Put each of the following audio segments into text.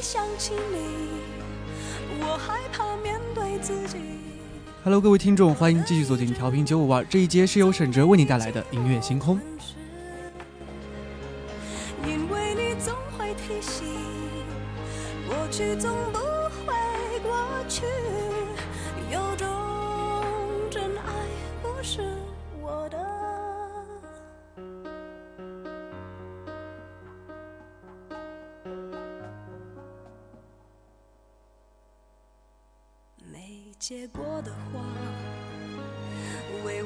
想起你。我害怕面对自己。Hello，各位听众，欢迎继续走进调频九五二。这一节是由沈哲为你带来的音乐星空。因为你总会提醒，过去总不会过去，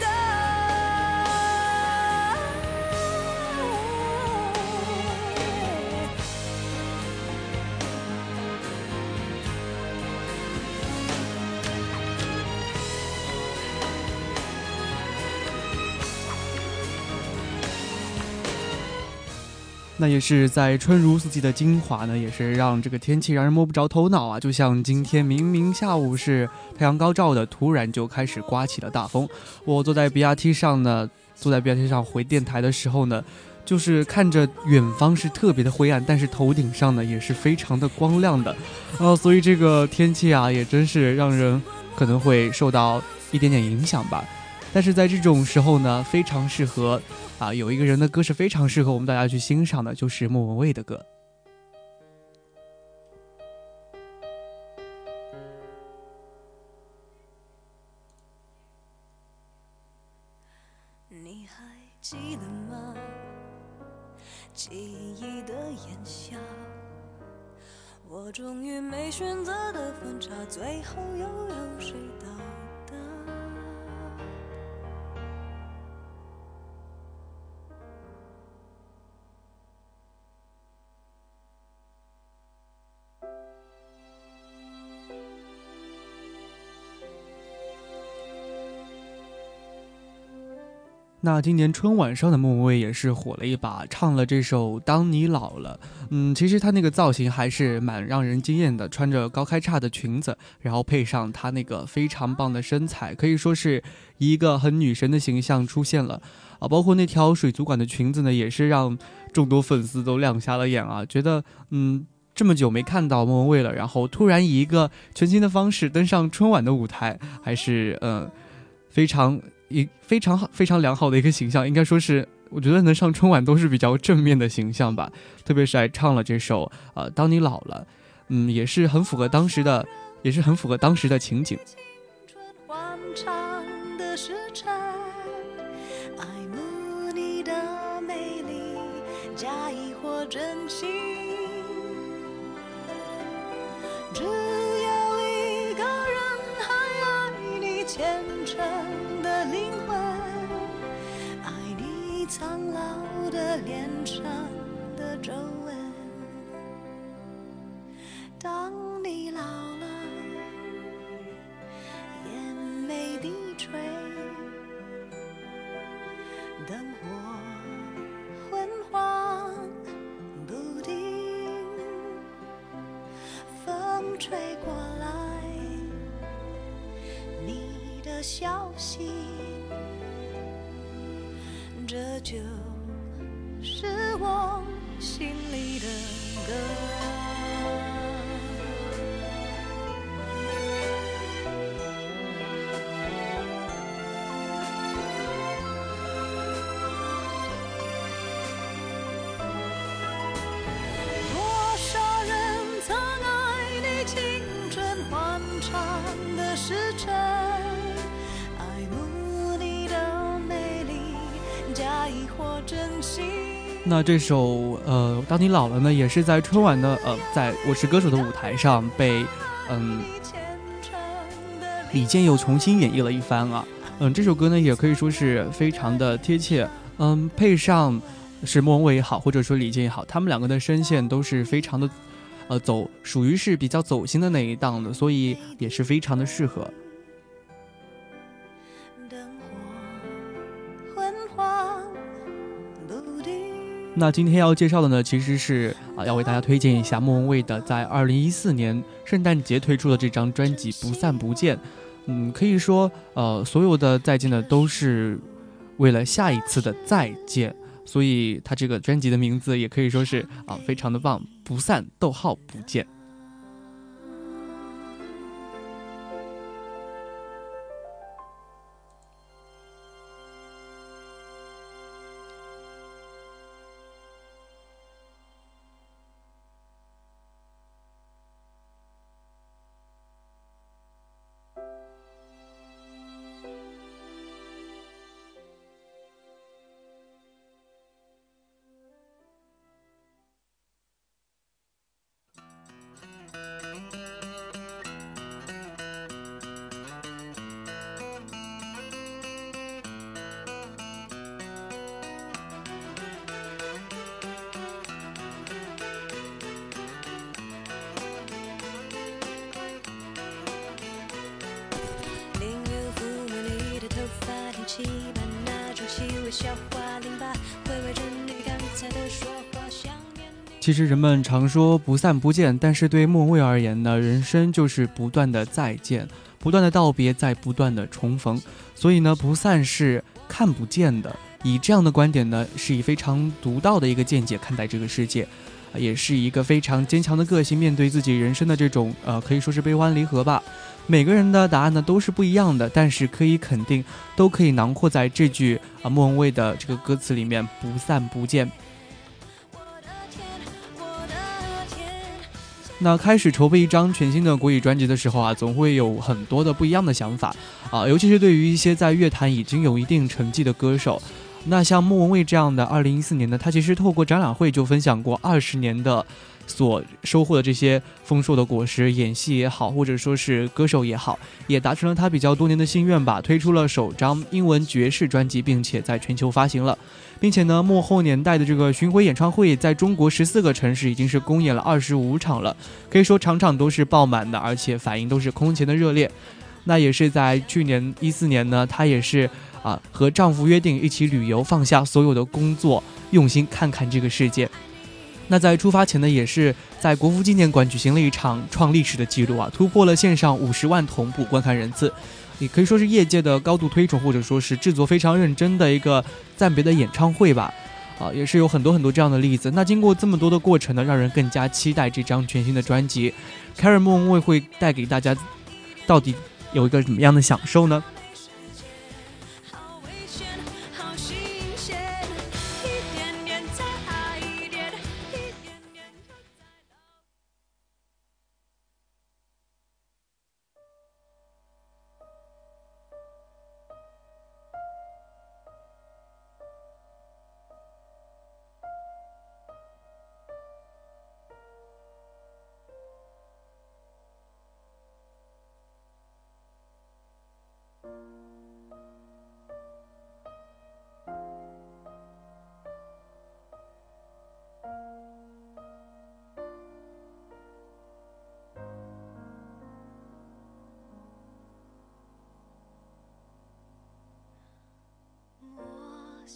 的。那也是在春如四季的金华呢，也是让这个天气让人摸不着头脑啊！就像今天明明下午是太阳高照的，突然就开始刮起了大风。我坐在 BRT 上呢，坐在 BRT 上回电台的时候呢，就是看着远方是特别的灰暗，但是头顶上呢也是非常的光亮的，呃，所以这个天气啊，也真是让人可能会受到一点点影响吧。但是在这种时候呢，非常适合啊，有一个人的歌是非常适合我们大家去欣赏的，就是莫文蔚的歌。你还记得吗？记忆的炎夏，我终于没选择的分岔，最后又有谁到？那今年春晚上的莫文蔚也是火了一把，唱了这首《当你老了》。嗯，其实她那个造型还是蛮让人惊艳的，穿着高开叉的裙子，然后配上她那个非常棒的身材，可以说是一个很女神的形象出现了啊。包括那条水族馆的裙子呢，也是让众多粉丝都亮瞎了眼啊，觉得嗯，这么久没看到莫文蔚了，然后突然以一个全新的方式登上春晚的舞台，还是嗯非常。一非常好、非常良好的一个形象，应该说是，我觉得能上春晚都是比较正面的形象吧。特别是还唱了这首，呃，当你老了，嗯，也是很符合当时的，也是很符合当时的情景。爱慕脸上的皱纹。那这首呃，当你老了呢，也是在春晚的呃，在《我是歌手》的舞台上被嗯李健又重新演绎了一番啊。嗯，这首歌呢也可以说是非常的贴切。嗯，配上是莫文蔚也好，或者说李健也好，他们两个的声线都是非常的呃走，属于是比较走心的那一档的，所以也是非常的适合。那今天要介绍的呢，其实是啊，要为大家推荐一下莫文蔚的在二零一四年圣诞节推出的这张专辑《不散不见》。嗯，可以说，呃，所有的再见呢，都是为了下一次的再见，所以他这个专辑的名字也可以说是啊，非常的棒，不散，逗号不见。其实人们常说不散不见，但是对莫文蔚而言呢，人生就是不断的再见，不断的道别，在不断的重逢。所以呢，不散是看不见的。以这样的观点呢，是以非常独到的一个见解看待这个世界，也是一个非常坚强的个性面对自己人生的这种呃，可以说是悲欢离合吧。每个人的答案呢都是不一样的，但是可以肯定，都可以囊括在这句啊莫文蔚的这个歌词里面，不散不见。那开始筹备一张全新的国语专辑的时候啊，总会有很多的不一样的想法啊，尤其是对于一些在乐坛已经有一定成绩的歌手。那像莫文蔚这样的，二零一四年呢，他其实透过展览会就分享过二十年的所收获的这些丰硕的果实，演戏也好，或者说是歌手也好，也达成了他比较多年的心愿吧，推出了首张英文爵士专辑，并且在全球发行了。并且呢，幕后年代的这个巡回演唱会，在中国十四个城市已经是公演了二十五场了，可以说场场都是爆满的，而且反应都是空前的热烈。那也是在去年一四年呢，他也是啊和丈夫约定一起旅游，放下所有的工作，用心看看这个世界。那在出发前呢，也是在国父纪念馆举行了一场创历史的记录啊，突破了线上五十万同步观看人次，也可以说是业界的高度推崇，或者说是制作非常认真的一个暂别的演唱会吧。啊，也是有很多很多这样的例子。那经过这么多的过程呢，让人更加期待这张全新的专辑。凯尔莫文蔚会带给大家到底有一个怎么样的享受呢？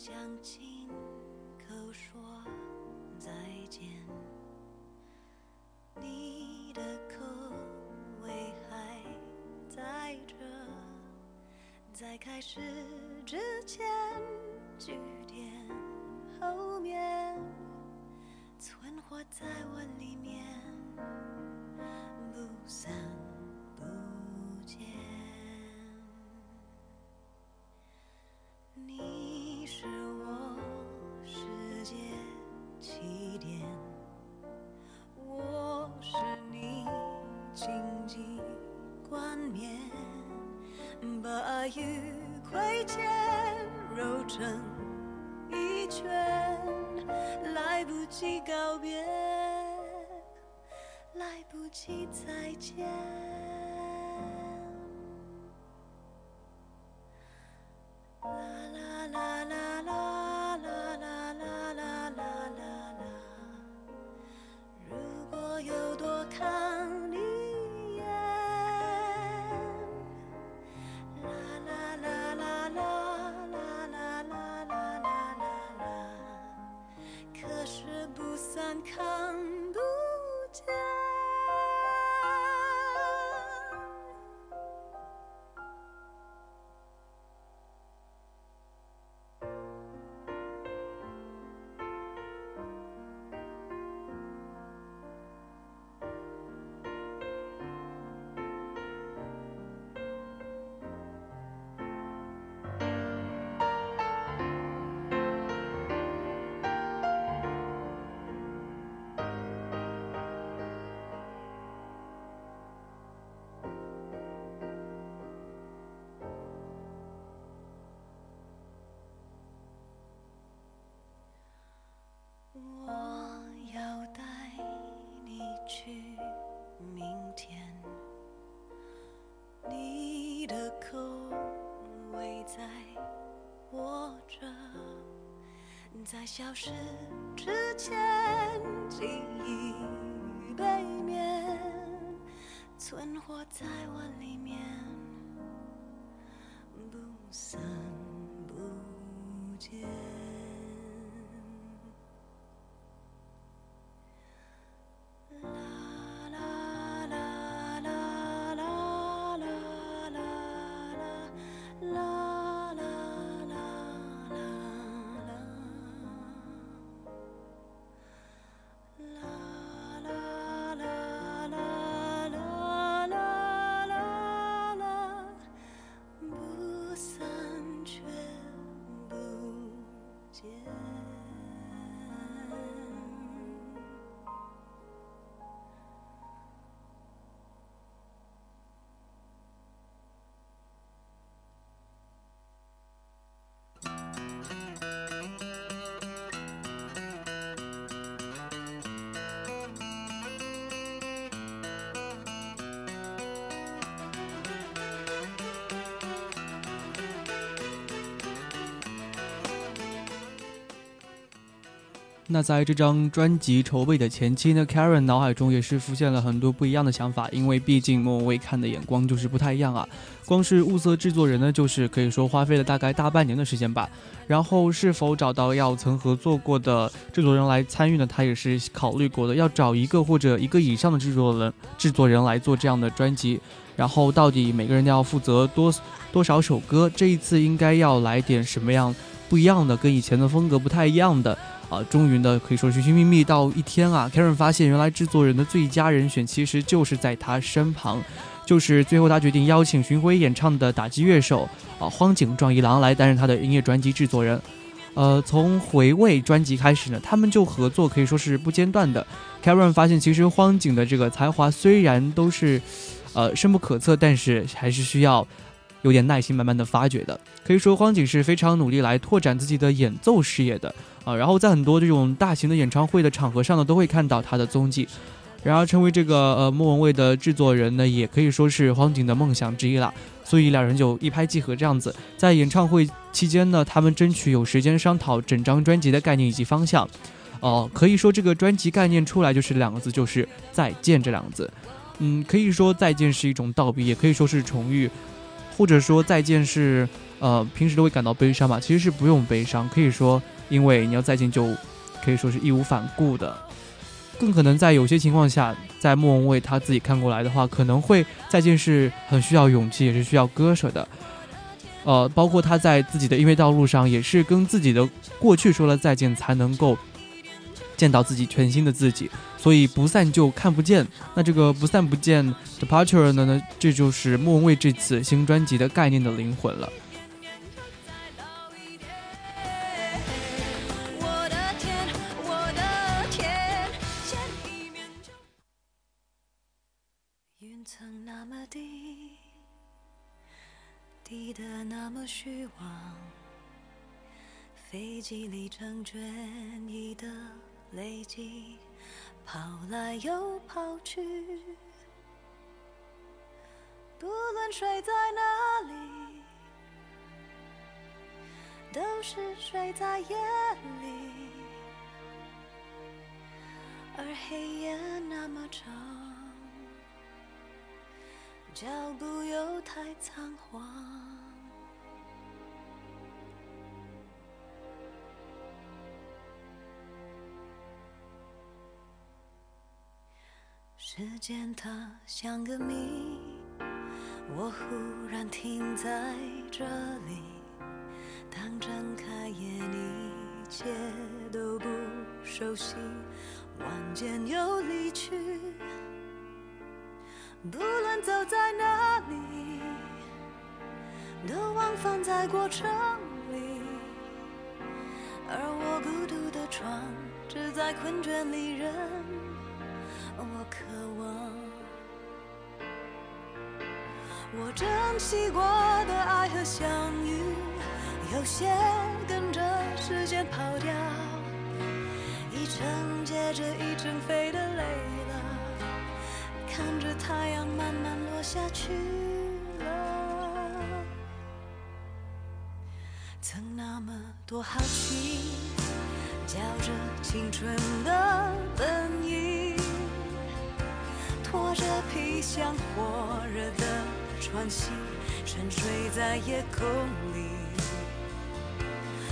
想亲口说再见，你的口味还在这，在开始之前，句点后面，存活在我里面，不散不与亏欠揉成一圈，来不及告别，来不及再见。在消失之前，记忆那在这张专辑筹备的前期呢，Karen 脑海中也是浮现了很多不一样的想法，因为毕竟莫文蔚看的眼光就是不太一样啊。光是物色制作人呢，就是可以说花费了大概大半年的时间吧。然后是否找到要曾合作过的制作人来参与呢？他也是考虑过的，要找一个或者一个以上的制作人制作人来做这样的专辑。然后到底每个人要负责多多少首歌？这一次应该要来点什么样不一样的，跟以前的风格不太一样的？啊，终于呢，可以说寻寻觅觅到一天啊，Karen 发现原来制作人的最佳人选其实就是在他身旁，就是最后他决定邀请巡回演唱的打击乐手啊荒井壮一郎来担任他的音乐专辑制作人。呃，从回味专辑开始呢，他们就合作可以说是不间断的。Karen 发现其实荒井的这个才华虽然都是呃深不可测，但是还是需要有点耐心慢慢的发掘的。可以说荒井是非常努力来拓展自己的演奏事业的。啊，然后在很多这种大型的演唱会的场合上呢，都会看到他的踪迹。然而，成为这个呃莫文蔚的制作人呢，也可以说是荒井的梦想之一了。所以两人就一拍即合，这样子在演唱会期间呢，他们争取有时间商讨整张专辑的概念以及方向。哦、可以说这个专辑概念出来就是两个字，就是再见这两个字。嗯，可以说再见是一种道别，也可以说是重遇，或者说再见是呃，平时都会感到悲伤嘛，其实是不用悲伤，可以说，因为你要再见，就可以说是义无反顾的。更可能在有些情况下，在莫文蔚他自己看过来的话，可能会再见是很需要勇气，也是需要割舍的。呃，包括他在自己的音乐道路上，也是跟自己的过去说了再见，才能够见到自己全新的自己。所以不散就看不见。那这个不散不见 departure 呢？呢，这就是莫文蔚这次新专辑的概念的灵魂了。低的那么虚妄，飞机里成全你的累积，跑来又跑去。不论睡在哪里，都是睡在夜里，而黑夜那么长。脚步又太仓皇，时间它像个谜，我忽然停在这里。当睁开眼，一切都不熟悉，晚间又离去。不论走在哪里，都往返在过程里，而我孤独的床，只在困倦里忍。我渴望，我珍惜过的爱和相遇，有些跟着时间跑掉，一程接着一程飞的累了。看着太阳慢慢落下去了，曾那么多好奇，叫着青春的本意，拖着皮箱火热的喘息，沉睡在夜空里，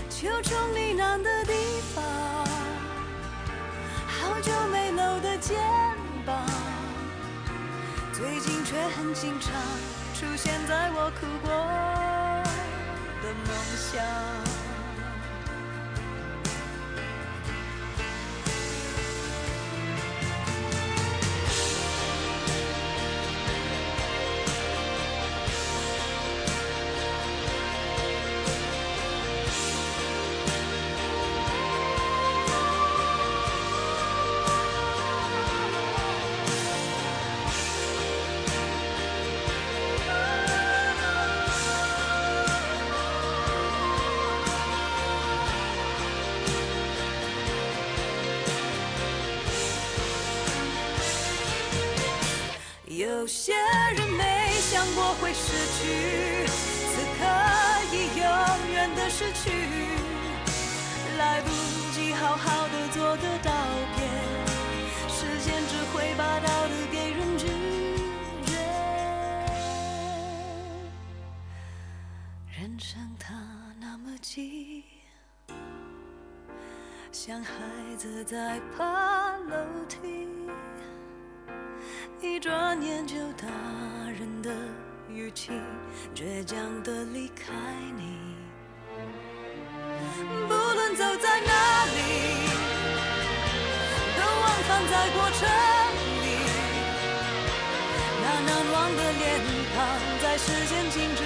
求求你难的地方，好久没搂的肩膀。最近却很经常出现在我哭过的梦乡。有些人没想过会失去，此刻已永远的失去，来不及好好的做个道别，时间只会把道理给人拒绝。人生它那么急，像孩子在爬楼梯。一转眼就大人的语气，倔强的离开你。不论走在哪里，都往返在过程里。那难忘的脸庞，在时间静止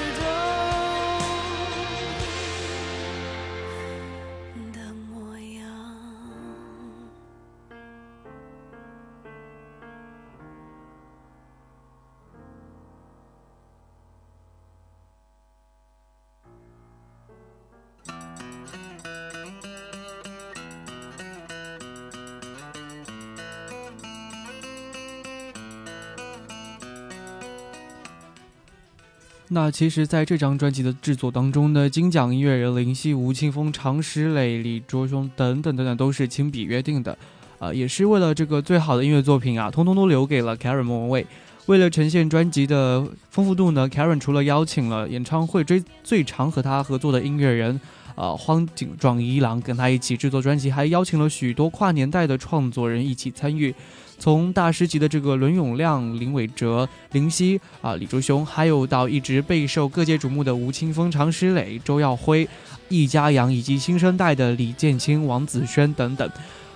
那其实，在这张专辑的制作当中呢，金奖音乐人林夕、吴青峰、常石磊、李卓雄等等等等都是亲笔约定的，啊，也是为了这个最好的音乐作品啊，通通都留给了 Karen 莫文蔚。为了呈现专辑的丰富度呢，Karen 除了邀请了演唱会追最常和他合作的音乐人，呃，荒井壮一郎跟他一起制作专辑，还邀请了许多跨年代的创作人一起参与，从大师级的这个伦永亮、林伟哲、林夕啊、李卓雄，还有到一直备受各界瞩目的吴青峰、常石磊、周耀辉、易家扬，以及新生代的李建清、王子轩等等。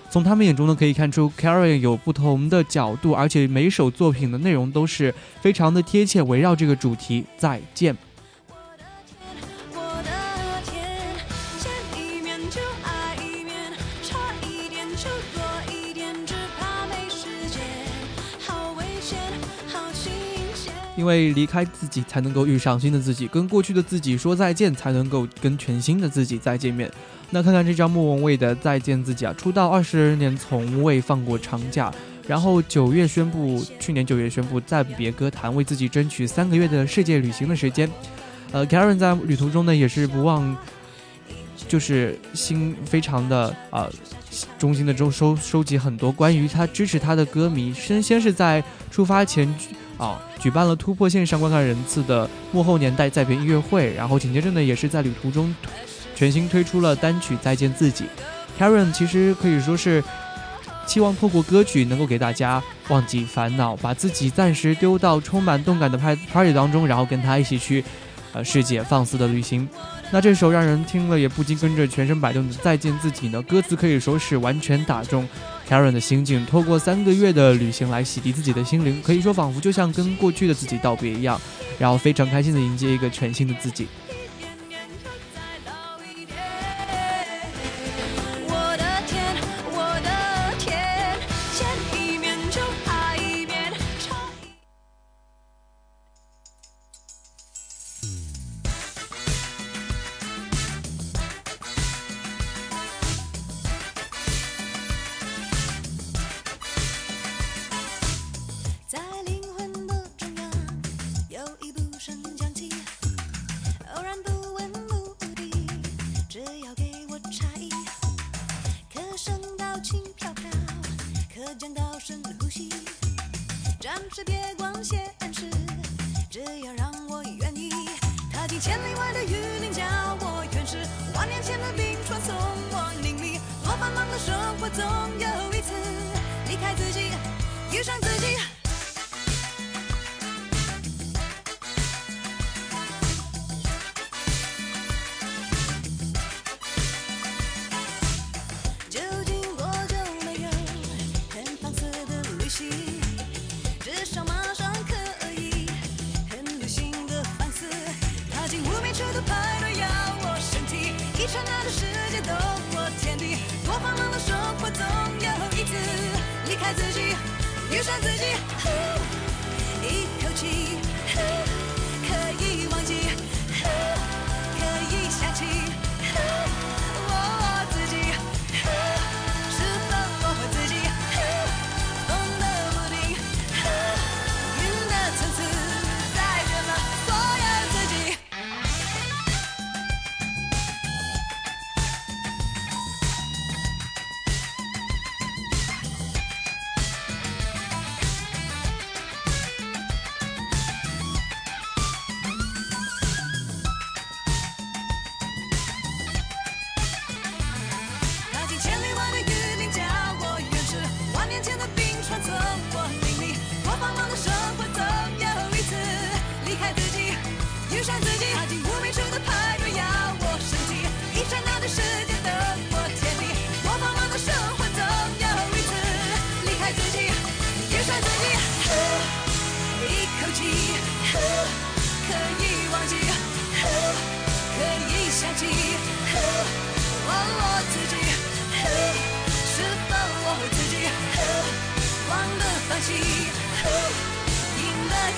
从他们眼中呢，可以看出 Karen 有不同的角度，而且每首作品的内容都是非常的贴切，围绕这个主题再见。因为离开自己才能够遇上新的自己，跟过去的自己说再见，才能够跟全新的自己再见面。那看看这张莫文蔚的《再见自己》啊，出道二十年从未放过长假，然后九月宣布，去年九月宣布暂别歌坛，为自己争取三个月的世界旅行的时间。呃，Karen 在旅途中呢，也是不忘，就是心非常的啊、衷心的中收收集很多关于他支持他的歌迷。先先是在出发前啊、举办了突破线上观看人次的幕后年代再别音乐会，然后紧接着呢，也是在旅途中全新推出了单曲《再见自己》。Karen 其实可以说是期望透过歌曲能够给大家忘记烦恼，把自己暂时丢到充满动感的派 party 当中，然后跟他一起去呃世界放肆的旅行。那这首让人听了也不禁跟着全身摆动的《再见自己》呢，歌词可以说是完全打中 Karen 的心境，透过三个月的旅行来洗涤自己的心灵，可以说仿佛就像跟过去的自己道别一样，然后非常开心的迎接一个全新的自己。可降到深呼吸，暂时别光显示，只要让我愿意。踏进千里外的雨林，叫我原始；万年前的冰川，送我淋漓。多繁忙的生活，总有一次离开自己，遇上自己。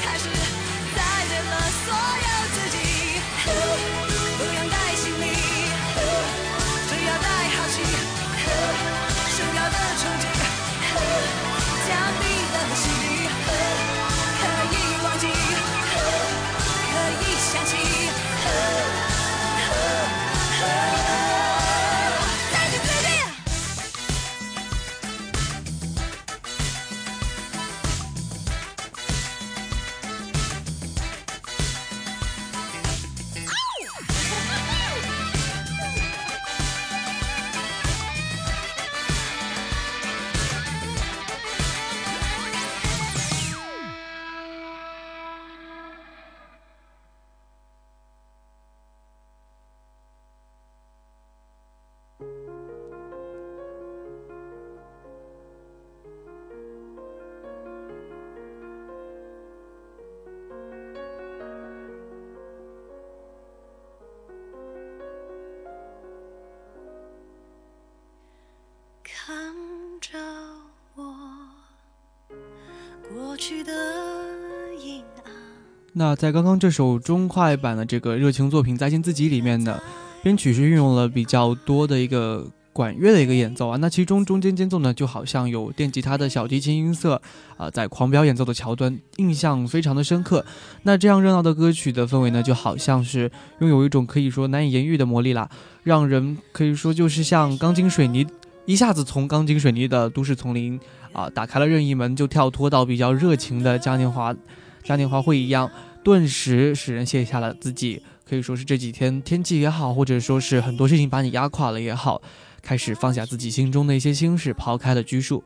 has 那在刚刚这首中快版的这个热情作品《再见自己》里面呢，编曲是运用了比较多的一个管乐的一个演奏啊。那其中中间间奏呢，就好像有电吉他的小提琴音色啊，在狂飙演奏的桥段，印象非常的深刻。那这样热闹的歌曲的氛围呢，就好像是拥有一种可以说难以言喻的魔力啦，让人可以说就是像钢筋水泥，一下子从钢筋水泥的都市丛林啊，打开了任意门，就跳脱到比较热情的嘉年华嘉年华会一样。顿时使人卸下了自己，可以说是这几天天气也好，或者说是很多事情把你压垮了也好，开始放下自己心中的一些心事，抛开了拘束。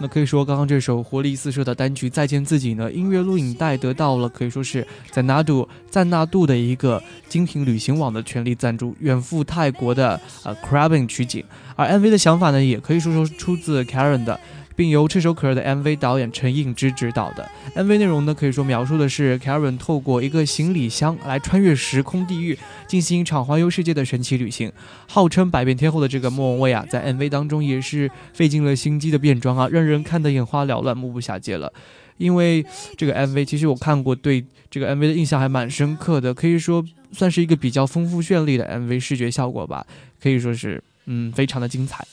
那可以说，刚刚这首活力四射的单曲《再见自己》呢，音乐录影带得到了可以说是在纳度赞纳度的一个精品旅行网的全力赞助，远赴泰国的呃 Crabbing 取景，而 MV 的想法呢，也可以说说出自 Karen 的。并由炙手可热的 MV 导演陈映之执导的 MV 内容呢，可以说描述的是 Karen 透过一个行李箱来穿越时空地域，进行一场环游世界的神奇旅行。号称百变天后的这个莫文蔚啊，在 MV 当中也是费尽了心机的变装啊，让人看得眼花缭乱、目不暇接了。因为这个 MV，其实我看过，对这个 MV 的印象还蛮深刻的，可以说算是一个比较丰富绚丽的 MV 视觉效果吧，可以说是嗯，非常的精彩。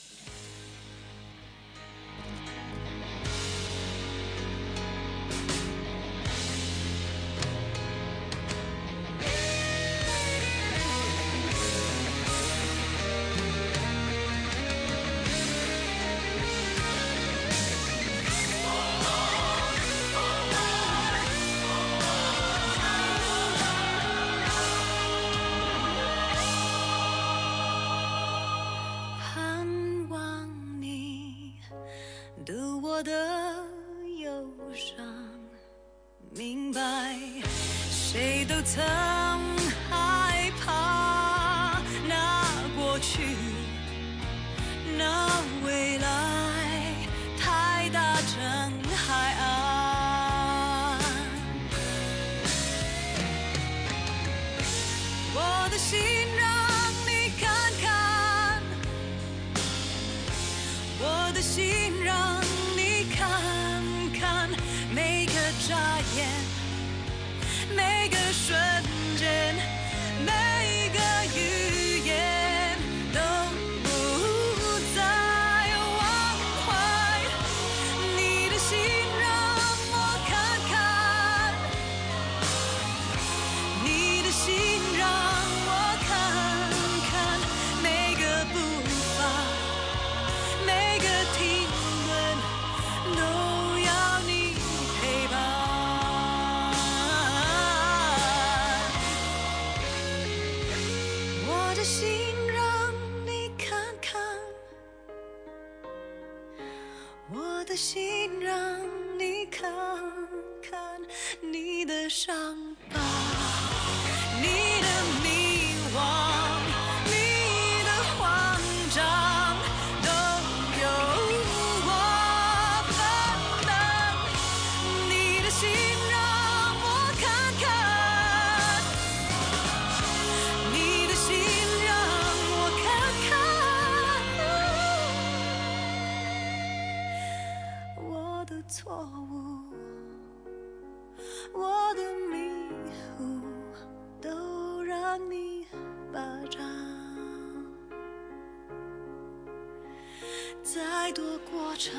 唱，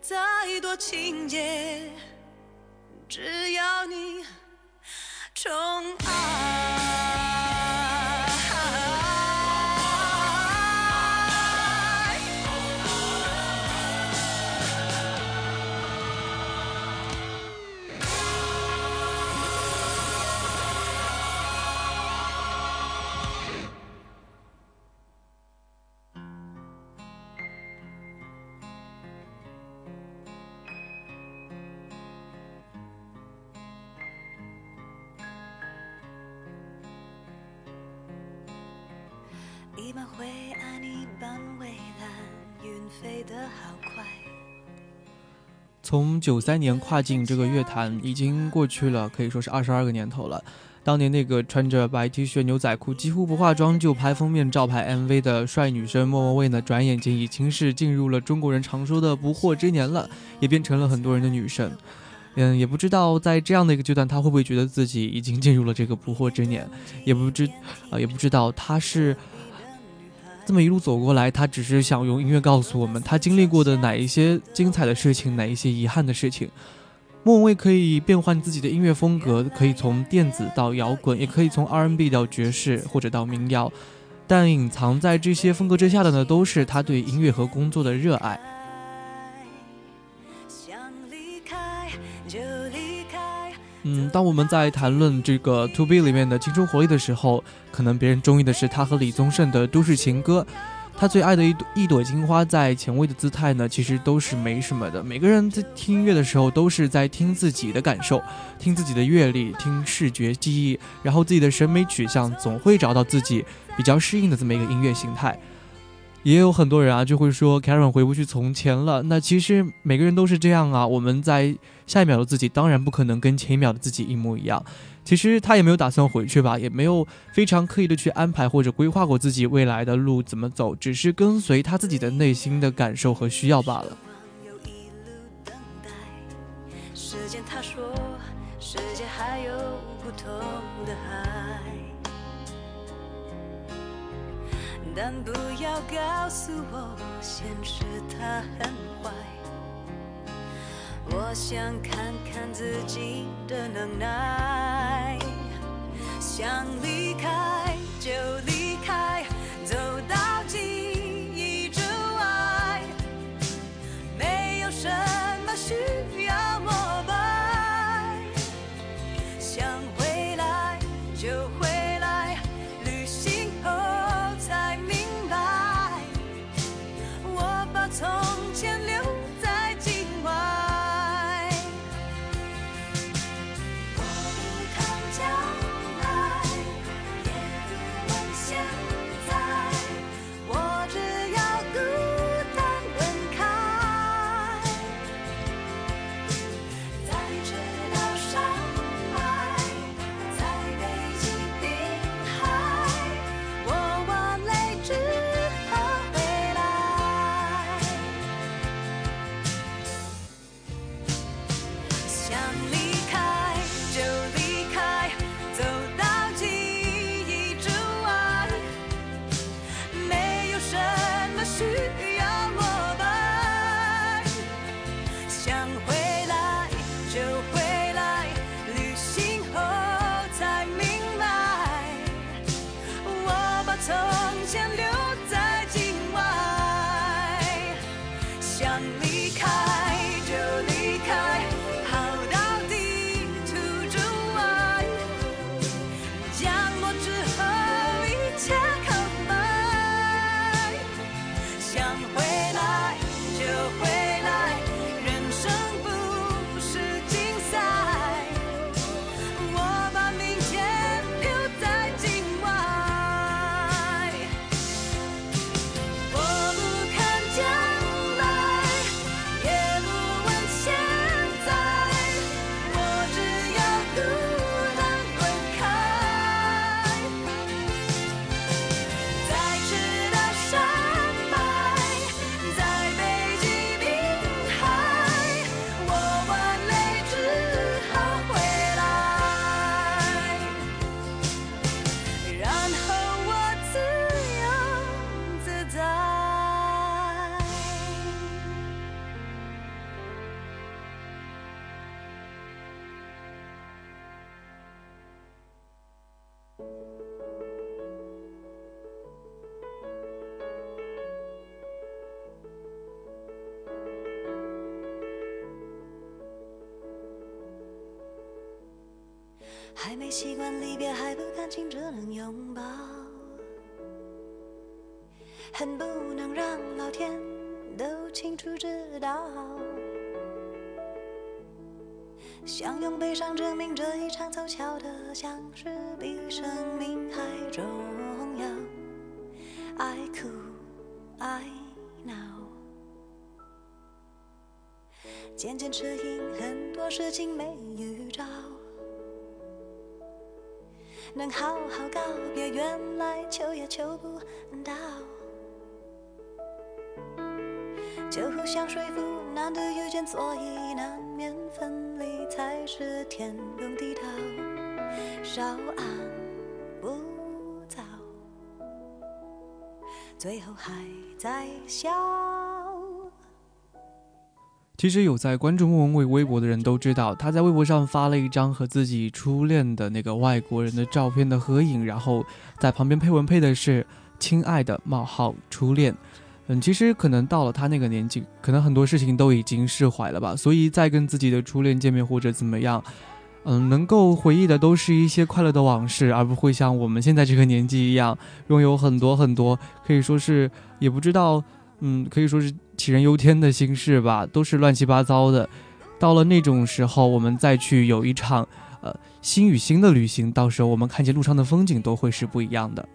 再多情节，只要你宠爱。九三年跨进这个乐坛，已经过去了，可以说是二十二个年头了。当年那个穿着白 T 恤、牛仔裤，几乎不化妆就拍封面照、拍 MV 的帅女生莫文蔚呢，转眼间已经是进入了中国人常说的不惑之年了，也变成了很多人的女神。嗯，也不知道在这样的一个阶段，她会不会觉得自己已经进入了这个不惑之年？也不知啊，也不知道她是这么一路走过来，他只是想用音乐告诉我们，他经历过的哪一些精彩的事情，哪一些遗憾的事情。莫文蔚可以变换自己的音乐风格，可以从电子到摇滚，也可以从 R&B 到爵士或者到民谣，但隐藏在这些风格之下的呢，都是他对音乐和工作的热爱。嗯，当我们在谈论这个 To B 里面的青春活力的时候，可能别人中意的是他和李宗盛的都市情歌。他最爱的一朵一朵金花，在前卫的姿态呢，其实都是没什么的。每个人在听音乐的时候，都是在听自己的感受，听自己的阅历，听视觉记忆，然后自己的审美取向，总会找到自己比较适应的这么一个音乐形态。也有很多人啊，就会说 Karen 回不去从前了。那其实每个人都是这样啊。我们在下一秒的自己，当然不可能跟前一秒的自己一模一样。其实他也没有打算回去吧，也没有非常刻意的去安排或者规划过自己未来的路怎么走，只是跟随他自己的内心的感受和需要罢了。但不要告诉我，现实它很坏。我想看看自己的能耐，想离开就离开，走从前留没习惯离别，还不甘心只能拥抱，恨不能让老天都清楚知道，想用悲伤证明这一场凑巧的相识比生命还重要。爱哭爱闹，渐渐适应很多事情没预兆。能好好告别，原来求也求不到。就互相说服，难得遇见，所以难免分离，才是天公地道，稍安勿躁，最后还在笑。其实有在关注莫文蔚微博的人都知道，他在微博上发了一张和自己初恋的那个外国人的照片的合影，然后在旁边配文配的是“亲爱的冒号初恋”。嗯，其实可能到了他那个年纪，可能很多事情都已经释怀了吧，所以再跟自己的初恋见面或者怎么样，嗯，能够回忆的都是一些快乐的往事，而不会像我们现在这个年纪一样，拥有很多很多，可以说是也不知道，嗯，可以说是杞人忧天的心事吧，都是乱七八糟的。到了那种时候，我们再去有一场，呃，心与心的旅行，到时候我们看见路上的风景都会是不一样的。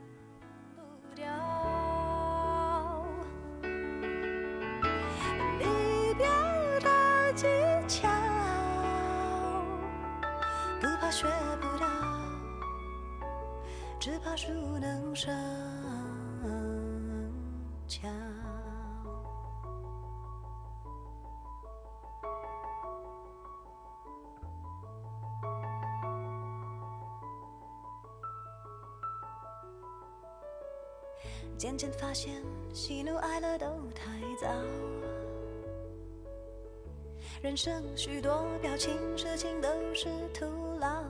人生许多表情，事情都是徒劳。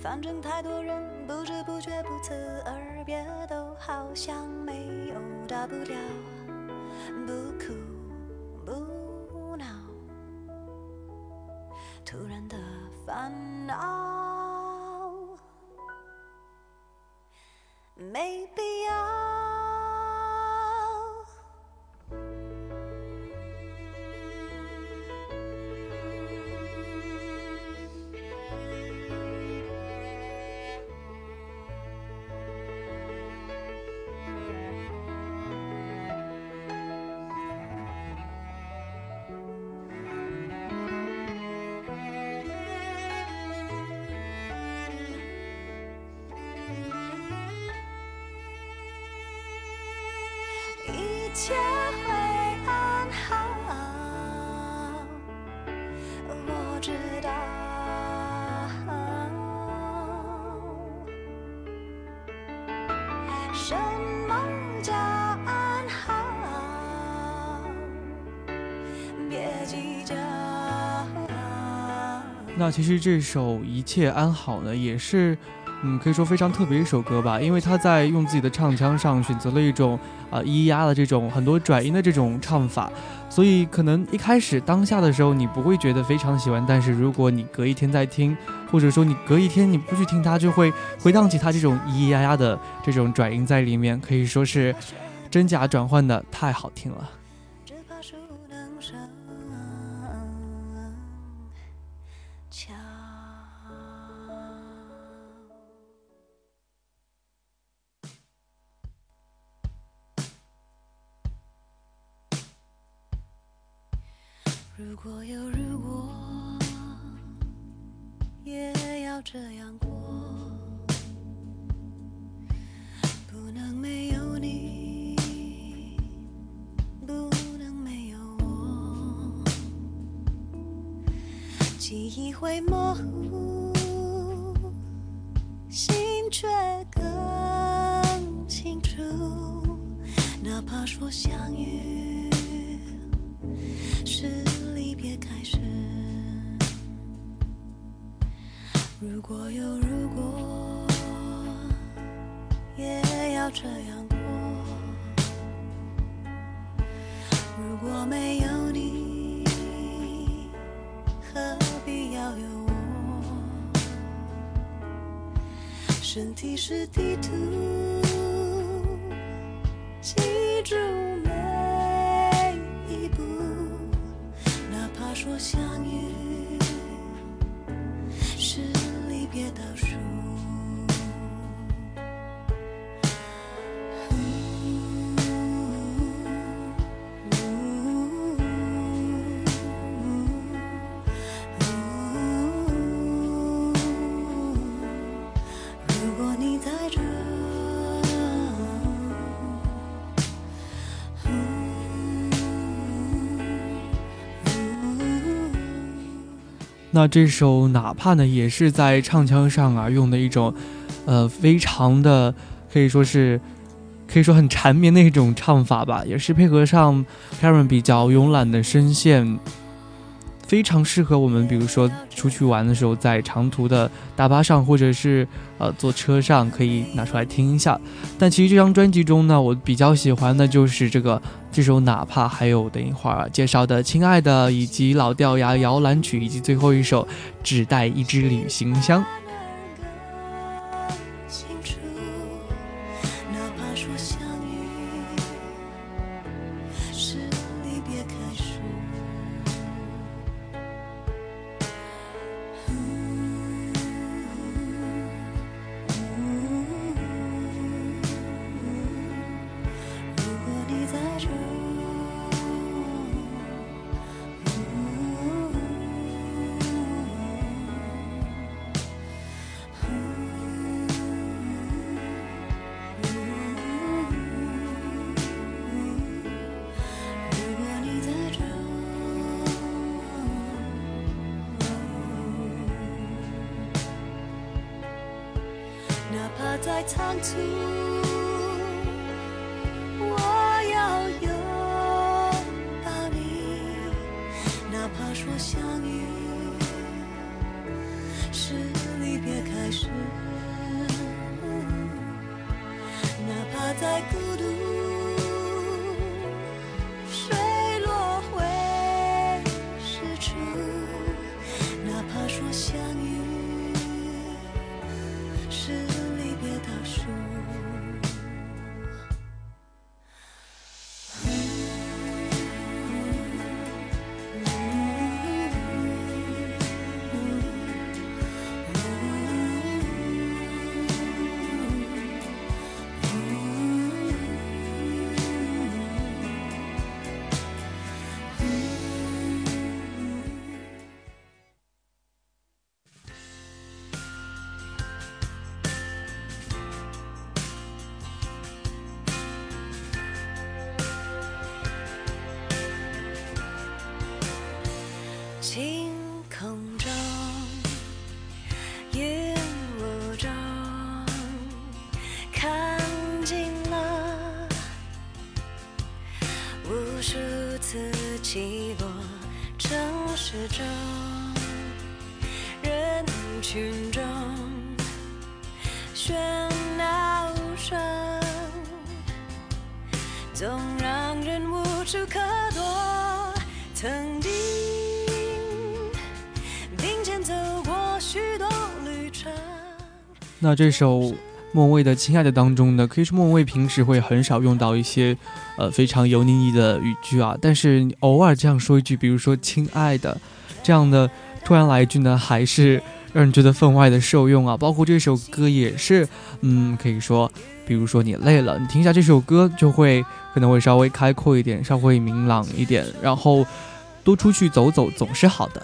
反正太多人不知不觉不辞而别，都好像没有大不了，不哭不闹，突然的烦恼。没必要。切会安好，我知道。什么叫安好？别计较。那其实这首《一切安好》呢，也是。嗯，可以说非常特别一首歌吧，因为他在用自己的唱腔上选择了一种啊咿呀的这种很多转音的这种唱法，所以可能一开始当下的时候你不会觉得非常喜欢，但是如果你隔一天再听，或者说你隔一天你不去听它，就会回荡起它这种咿咿呀呀的这种转音在里面，可以说是真假转换的太好听了。哪怕说相遇是离别开始。如果有如果，也要这样过。如果没有你，何必要有我？身体是地图，那这首哪怕呢，也是在唱腔上啊用的一种，呃，非常的可以说是，可以说很缠绵的一种唱法吧，也是配合上 Karen 比较慵懒的声线。非常适合我们，比如说出去玩的时候，在长途的大巴上，或者是呃坐车上，可以拿出来听一下。但其实这张专辑中呢，我比较喜欢的就是这个这首《哪怕》，还有等一会儿介绍的《亲爱的》，以及老掉牙摇篮曲，以及最后一首《只带一只旅行箱》。在仓促，那这首莫文蔚的《亲爱的》当中呢，可以说莫文蔚平时会很少用到一些呃非常油腻腻的语句啊，但是偶尔这样说一句，比如说“亲爱的”这样的突然来一句呢，还是让人觉得分外的受用啊。包括这首歌也是，嗯，可以说，比如说你累了，你听一下这首歌，就会可能会稍微开阔一点，稍微明朗一点，然后。多出去走走总是好的。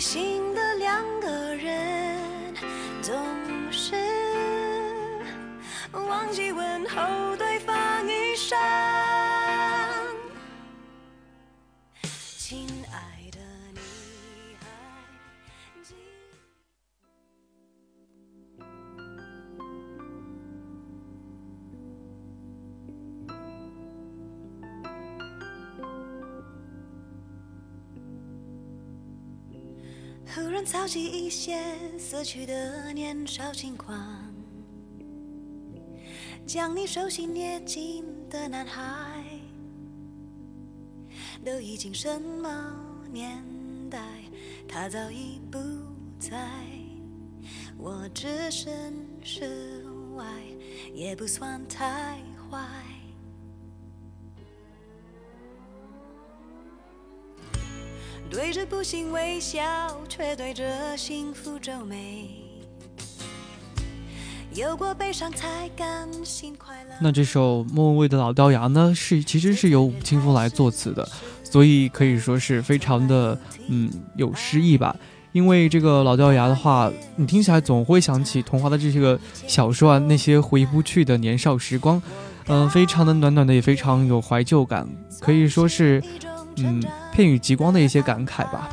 随忽然操起一些死去的年少轻狂，将你手心捏紧的男孩，都已经什么年代？他早已不在，我置身事外，也不算太坏。对着不幸微笑，却对着幸福皱眉。有过悲伤才甘心快乐。那这首莫文蔚的老掉牙呢，是其实是由吴青峰来作词的，所以可以说是非常的嗯有诗意吧。因为这个老掉牙的话，你听起来总会想起童话的这些个小说啊，那些回不去的年少时光，嗯，非常的暖暖的，也非常有怀旧感，可以说是。嗯，片语极光的一些感慨吧。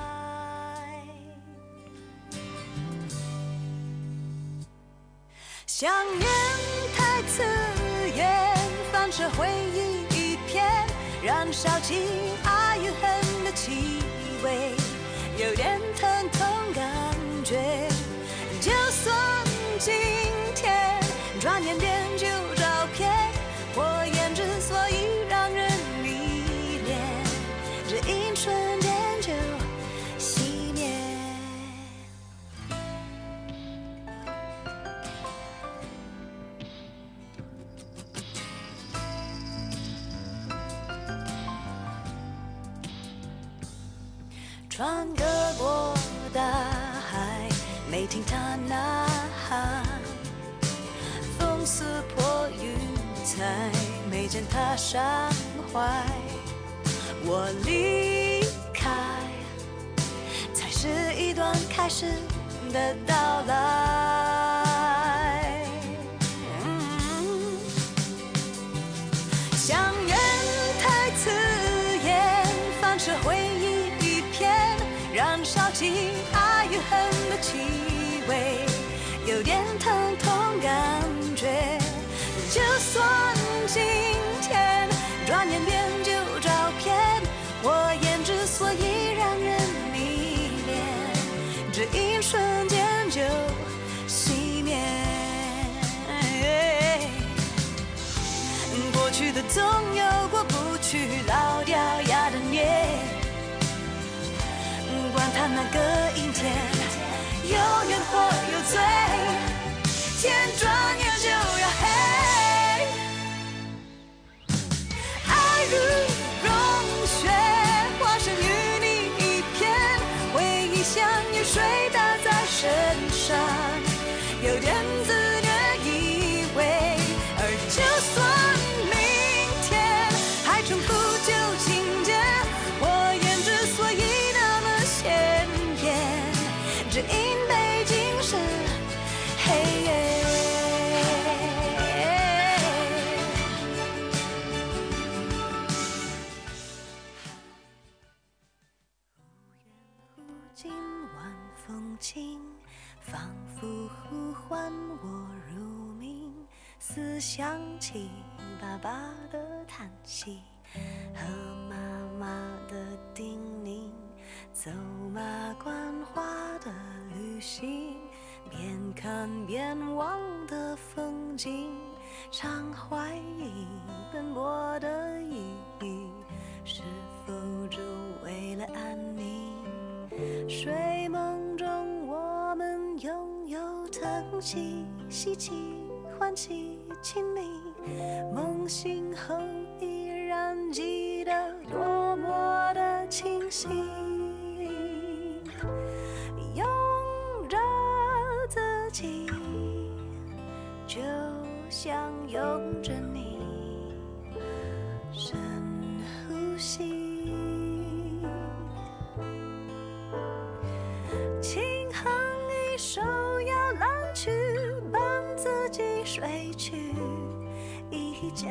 想念太刺眼，反射回忆一片，燃烧起穿越过大海，没听他呐喊；风撕破云彩，没见他伤怀。我离开，才是一段开始的到来。的阴天，有缘或有罪，天转眼就要黑。爱如融雪，化身与你一片，回忆像雨水打在身。想起爸爸的叹息和妈妈的叮咛，走马观花的旅行，边看边望的风景，常怀疑奔波的意义，是否只为了安宁？睡梦中，我们拥有疼惜、希冀、欢喜、亲密，梦醒后依然记得多么的清晰。拥着自己，就像拥睡去一觉。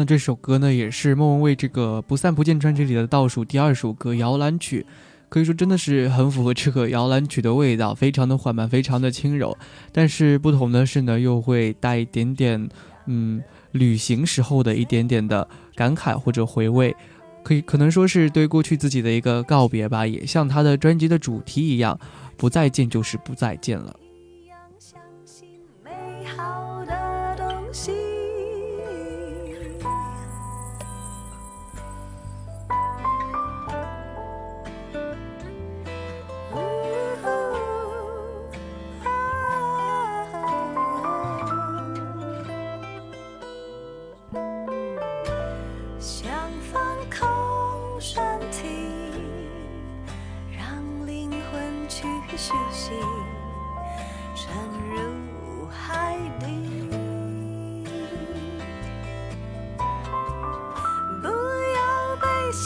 那这首歌呢，也是莫文蔚这个《不散不见》专辑里的倒数第二首歌摇篮曲，可以说真的是很符合这个摇篮曲的味道，非常的缓慢，非常的轻柔。但是不同的是呢，又会带一点点，嗯，旅行时候的一点点的感慨或者回味，可以可能说是对过去自己的一个告别吧，也像他的专辑的主题一样，不再见就是不再见了。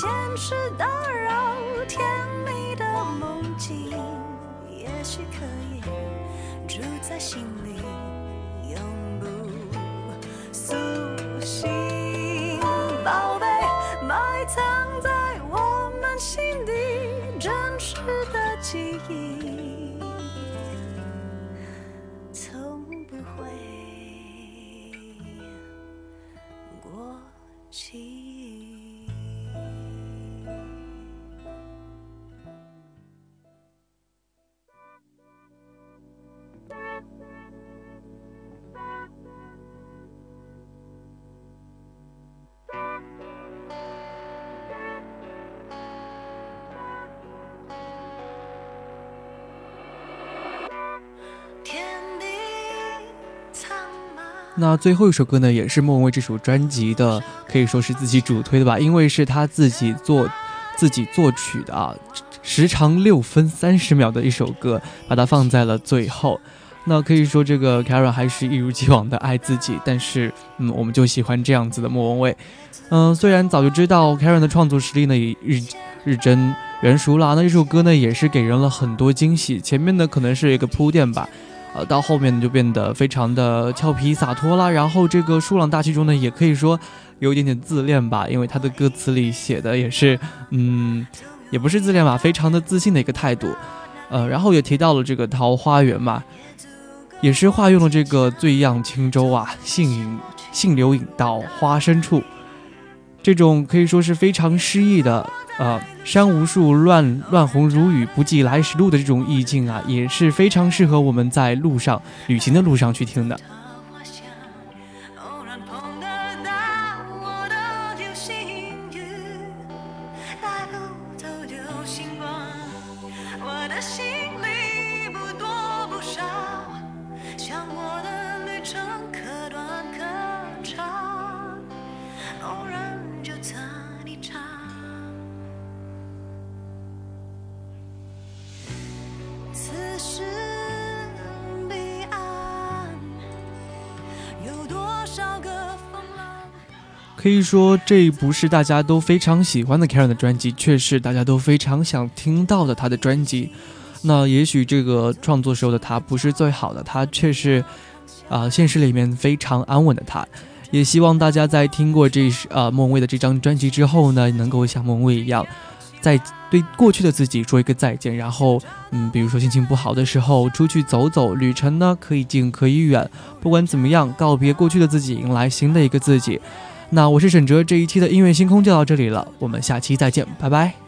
坚持到那最后一首歌呢，也是莫文蔚这首专辑的，可以说是自己主推的吧，因为是他自己作、自己作曲的啊，时长六分三十秒的一首歌，把它放在了最后。那可以说这个 Karen 还是一如既往的爱自己，但是嗯，我们就喜欢这样子的莫文蔚。嗯，虽然早就知道 Karen 的创作实力呢也日日臻人熟了，那这首歌呢也是给人了很多惊喜。前面呢可能是一个铺垫吧。呃，到后面呢就变得非常的俏皮洒脱啦。然后这个舒朗大气中呢，也可以说有一点点自恋吧，因为他的歌词里写的也是，嗯，也不是自恋吧，非常的自信的一个态度。呃，然后也提到了这个桃花源嘛，也是化用了这个醉漾轻舟啊，信引信流引到花深处，这种可以说是非常诗意的。呃，山无数，乱乱红如雨，不记来时路的这种意境啊，也是非常适合我们在路上旅行的路上去听的。说，这不是大家都非常喜欢的 Karen 的专辑，却是大家都非常想听到的他的专辑。那也许这个创作时候的他不是最好的，他却是，啊，现实里面非常安稳的他。也希望大家在听过这呃莫文蔚的这张专辑之后呢，能够像莫文蔚一样，在对过去的自己说一个再见。然后，嗯，比如说心情不好的时候，出去走走，旅程呢可以近可以远，不管怎么样，告别过去的自己，迎来新的一个自己。那我是沈哲，这一期的音乐星空就到这里了，我们下期再见，拜拜。